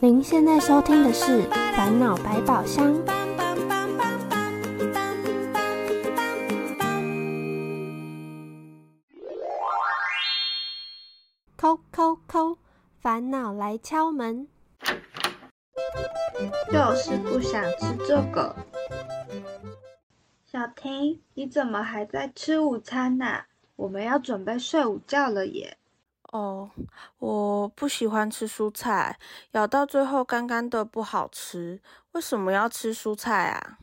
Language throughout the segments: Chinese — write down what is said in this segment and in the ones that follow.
您现在收听的是《烦恼百宝箱》。扣扣扣，烦恼来敲门。就是不想吃这个。小婷，你怎么还在吃午餐呢？我们要准备睡午觉了耶。哦，我不喜欢吃蔬菜，咬到最后干干的不好吃。为什么要吃蔬菜啊？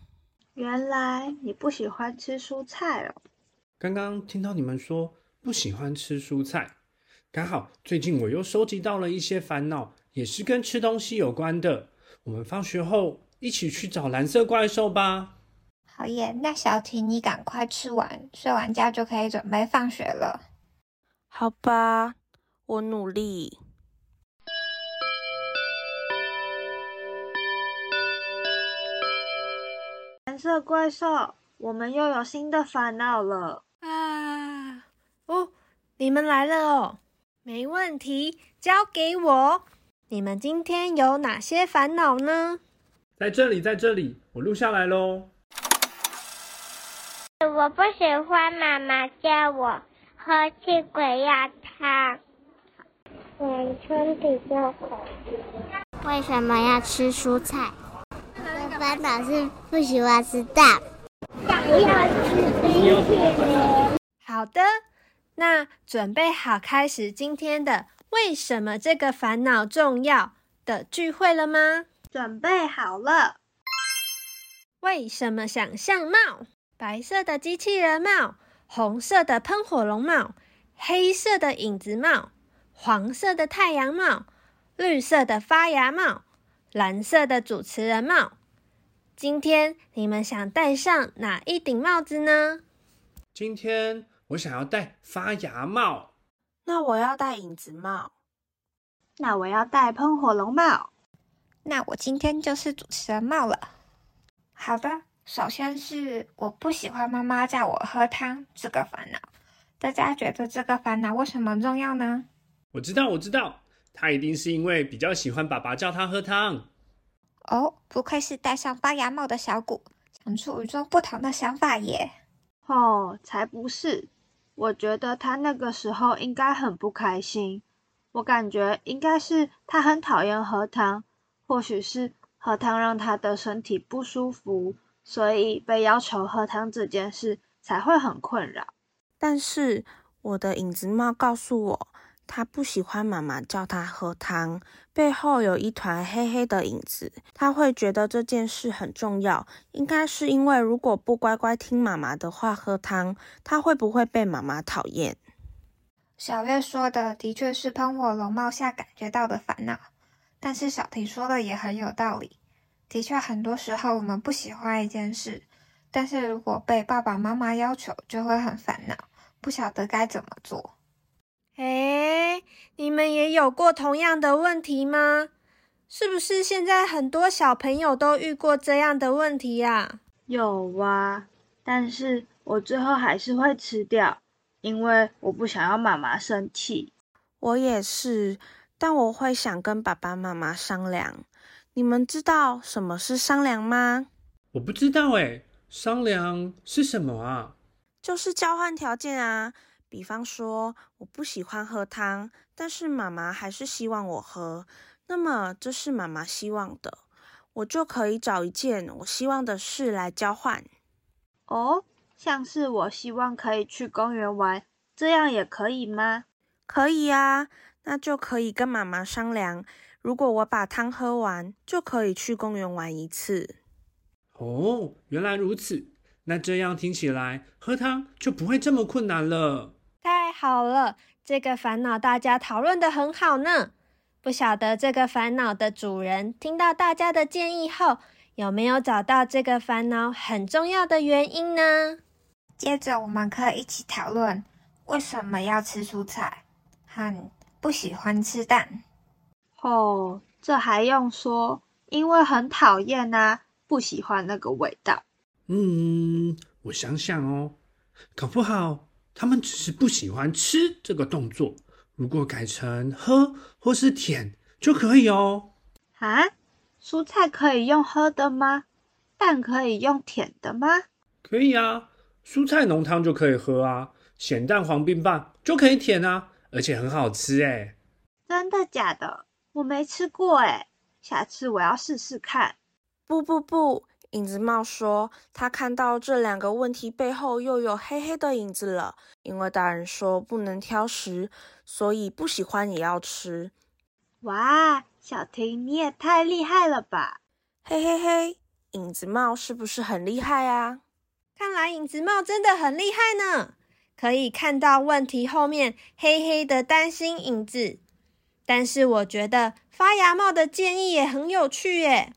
原来你不喜欢吃蔬菜哦。刚刚听到你们说不喜欢吃蔬菜，刚好最近我又收集到了一些烦恼，也是跟吃东西有关的。我们放学后一起去找蓝色怪兽吧。好耶，那小婷你赶快吃完，睡完觉就可以准备放学了。好吧，我努力。蓝色怪兽，我们又有新的烦恼了。啊！哦，你们来了哦，没问题，交给我。你们今天有哪些烦恼呢？在这里，在这里，我录下来喽。我不喜欢妈妈叫我喝气鬼药汤，我身体就好。为什么要吃蔬菜？我的烦恼是不喜欢吃蛋。想要吃冰淇淋。好的，那准备好开始今天的“为什么这个烦恼重要”的聚会了吗？准备好了。为什么想象帽？白色的机器人帽，红色的喷火龙帽，黑色的影子帽，黄色的太阳帽，绿色的发芽帽，蓝色的主持人帽。今天你们想戴上哪一顶帽子呢？今天我想要戴发芽帽。那我要戴影子帽。那我要戴喷火龙帽。那我今天就是主持人帽了。好的。首先是我不喜欢妈妈叫我喝汤这个烦恼，大家觉得这个烦恼为什么重要呢？我知道，我知道，他一定是因为比较喜欢爸爸叫他喝汤。哦，不愧是戴上发芽帽的小谷，想出与众不同的想法耶。哦，才不是，我觉得他那个时候应该很不开心，我感觉应该是他很讨厌喝汤，或许是喝汤让他的身体不舒服。所以被要求喝汤这件事才会很困扰。但是我的影子帽告诉我，他不喜欢妈妈叫他喝汤，背后有一团黑黑的影子。他会觉得这件事很重要，应该是因为如果不乖乖听妈妈的话喝汤，他会不会被妈妈讨厌？小月说的的确是喷火龙帽下感觉到的烦恼，但是小婷说的也很有道理。的确，很多时候我们不喜欢一件事，但是如果被爸爸妈妈要求，就会很烦恼，不晓得该怎么做。诶，你们也有过同样的问题吗？是不是现在很多小朋友都遇过这样的问题呀？有啊，但是我最后还是会吃掉，因为我不想要妈妈生气。我也是，但我会想跟爸爸妈妈商量。你们知道什么是商量吗？我不知道哎，商量是什么啊？就是交换条件啊。比方说，我不喜欢喝汤，但是妈妈还是希望我喝，那么这是妈妈希望的，我就可以找一件我希望的事来交换。哦，像是我希望可以去公园玩，这样也可以吗？可以啊，那就可以跟妈妈商量。如果我把汤喝完，就可以去公园玩一次。哦，原来如此。那这样听起来，喝汤就不会这么困难了。太好了，这个烦恼大家讨论的很好呢。不晓得这个烦恼的主人听到大家的建议后，有没有找到这个烦恼很重要的原因呢？接着我们可以一起讨论为什么要吃蔬菜，和不喜欢吃蛋。哦，这还用说？因为很讨厌啊，不喜欢那个味道。嗯，我想想哦，搞不好他们只是不喜欢吃这个动作。如果改成喝或是舔就可以哦。啊，蔬菜可以用喝的吗？蛋可以用舔的吗？可以啊，蔬菜浓汤就可以喝啊，咸蛋黄冰棒就可以舔啊，而且很好吃哎。真的假的？我没吃过哎，下次我要试试看。不不不，影子帽说他看到这两个问题背后又有黑黑的影子了，因为大人说不能挑食。所以不喜欢也要吃，哇！小婷你也太厉害了吧！嘿嘿嘿，影子帽是不是很厉害啊？看来影子帽真的很厉害呢，可以看到问题后面黑黑的担心影子。但是我觉得发芽帽的建议也很有趣耶。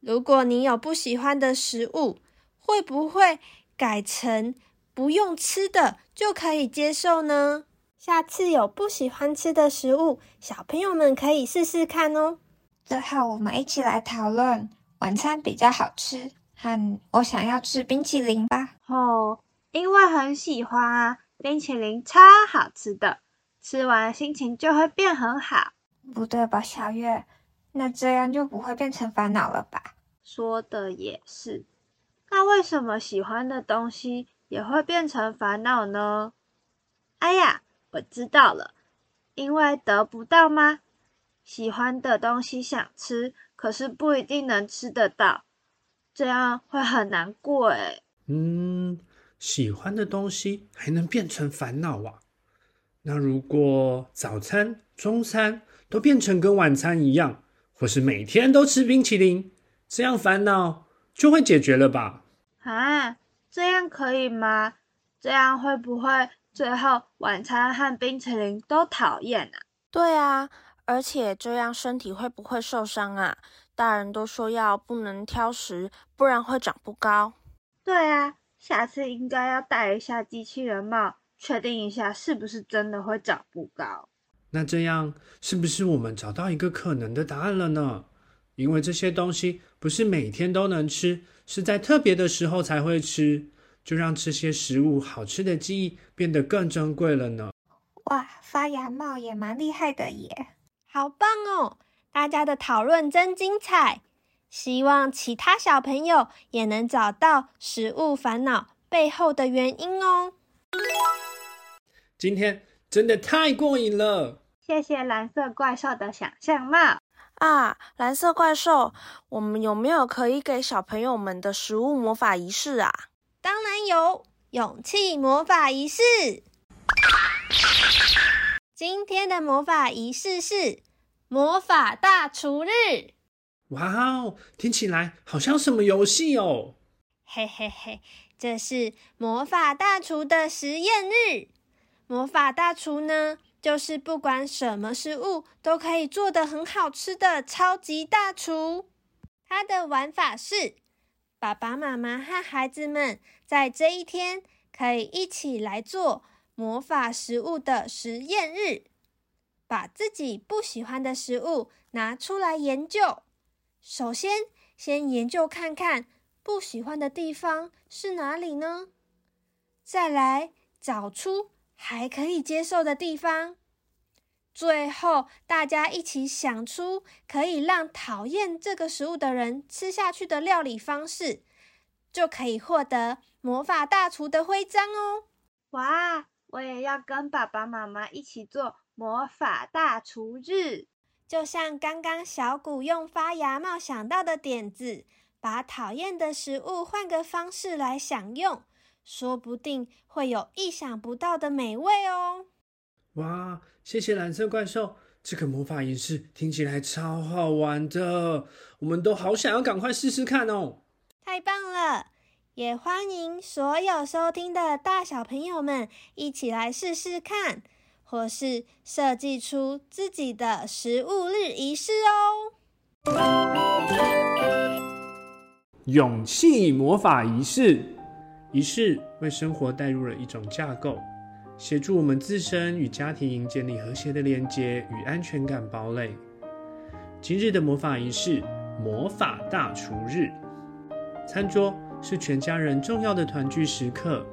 如果你有不喜欢的食物，会不会改成不用吃的就可以接受呢？下次有不喜欢吃的食物，小朋友们可以试试看哦。最后，我们一起来讨论晚餐比较好吃，和我想要吃冰淇淋吧。哦，因为很喜欢啊，冰淇淋超好吃的，吃完心情就会变很好。不对吧，小月？那这样就不会变成烦恼了吧？说的也是。那为什么喜欢的东西也会变成烦恼呢？哎呀！我知道了，因为得不到吗？喜欢的东西想吃，可是不一定能吃得到，这样会很难过诶嗯，喜欢的东西还能变成烦恼啊？那如果早餐、中餐都变成跟晚餐一样，或是每天都吃冰淇淋，这样烦恼就会解决了吧？啊，这样可以吗？这样会不会？最后，晚餐和冰淇淋都讨厌啊！对啊，而且这样身体会不会受伤啊？大人都说要不能挑食，不然会长不高。对啊，下次应该要戴一下机器人帽，确定一下是不是真的会长不高。那这样是不是我们找到一个可能的答案了呢？因为这些东西不是每天都能吃，是在特别的时候才会吃。就让这些食物好吃的记忆变得更珍贵了呢。哇，发芽帽也蛮厉害的耶，好棒哦！大家的讨论真精彩，希望其他小朋友也能找到食物烦恼背后的原因哦。今天真的太过瘾了，谢谢蓝色怪兽的想象帽啊！蓝色怪兽，我们有没有可以给小朋友们的食物魔法仪式啊？当然有勇气魔法仪式。今天的魔法仪式是魔法大厨日。哇哦，听起来好像什么游戏哦！嘿嘿嘿，这是魔法大厨的实验日。魔法大厨呢，就是不管什么食物都可以做的很好吃的超级大厨。它的玩法是。爸爸妈妈和孩子们在这一天可以一起来做魔法食物的实验日，把自己不喜欢的食物拿出来研究。首先，先研究看看不喜欢的地方是哪里呢？再来找出还可以接受的地方。最后，大家一起想出可以让讨厌这个食物的人吃下去的料理方式，就可以获得魔法大厨的徽章哦！哇，我也要跟爸爸妈妈一起做魔法大厨日，就像刚刚小谷用发芽帽想到的点子，把讨厌的食物换个方式来享用，说不定会有意想不到的美味哦！哇！谢谢蓝色怪兽，这个魔法仪式听起来超好玩的，我们都好想要赶快试试看哦！太棒了，也欢迎所有收听的大小朋友们一起来试试看，或是设计出自己的食物日仪式哦。勇气魔法仪式，仪式为生活带入了一种架构，协助我们自身与家庭建立和谐的连接与安全感堡垒。今日的魔法仪式——魔法大厨日，餐桌是全家人重要的团聚时刻。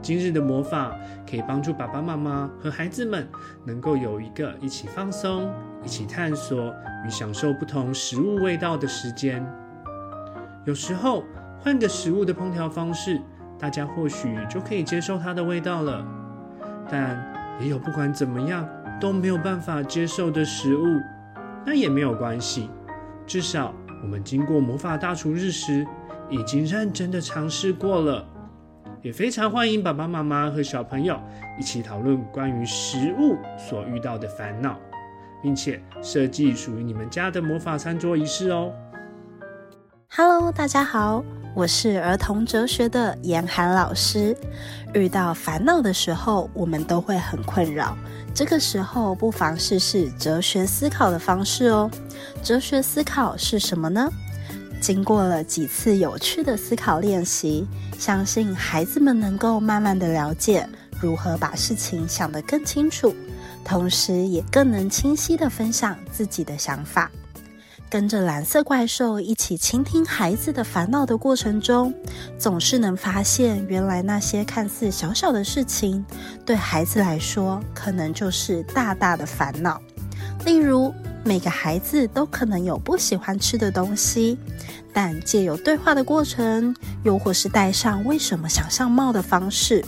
今日的魔法可以帮助爸爸妈妈和孩子们能够有一个一起放松、一起探索与享受不同食物味道的时间。有时候换个食物的烹调方式，大家或许就可以接受它的味道了。但也有不管怎么样都没有办法接受的食物，那也没有关系。至少我们经过魔法大厨日时，已经认真的尝试过了。也非常欢迎爸爸妈妈和小朋友一起讨论关于食物所遇到的烦恼，并且设计属于你们家的魔法餐桌仪式哦。Hello，大家好，我是儿童哲学的严寒老师。遇到烦恼的时候，我们都会很困扰。这个时候，不妨试试哲学思考的方式哦。哲学思考是什么呢？经过了几次有趣的思考练习，相信孩子们能够慢慢的了解如何把事情想得更清楚，同时也更能清晰的分享自己的想法。跟着蓝色怪兽一起倾听孩子的烦恼的过程中，总是能发现，原来那些看似小小的事情，对孩子来说，可能就是大大的烦恼。例如，每个孩子都可能有不喜欢吃的东西，但借由对话的过程，又或是戴上为什么想象帽的方式，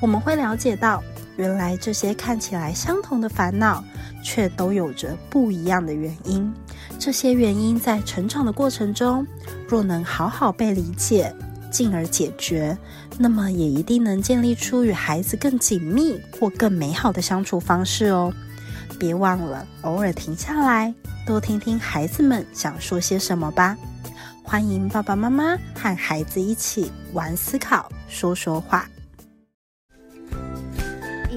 我们会了解到，原来这些看起来相同的烦恼，却都有着不一样的原因。这些原因在成长的过程中，若能好好被理解，进而解决，那么也一定能建立出与孩子更紧密或更美好的相处方式哦。别忘了偶尔停下来，多听听孩子们想说些什么吧。欢迎爸爸妈妈和孩子一起玩思考，说说话。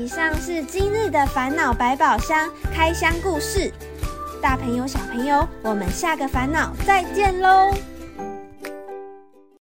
以上是今日的烦恼百宝箱开箱故事。大朋友、小朋友，我们下个烦恼再见喽！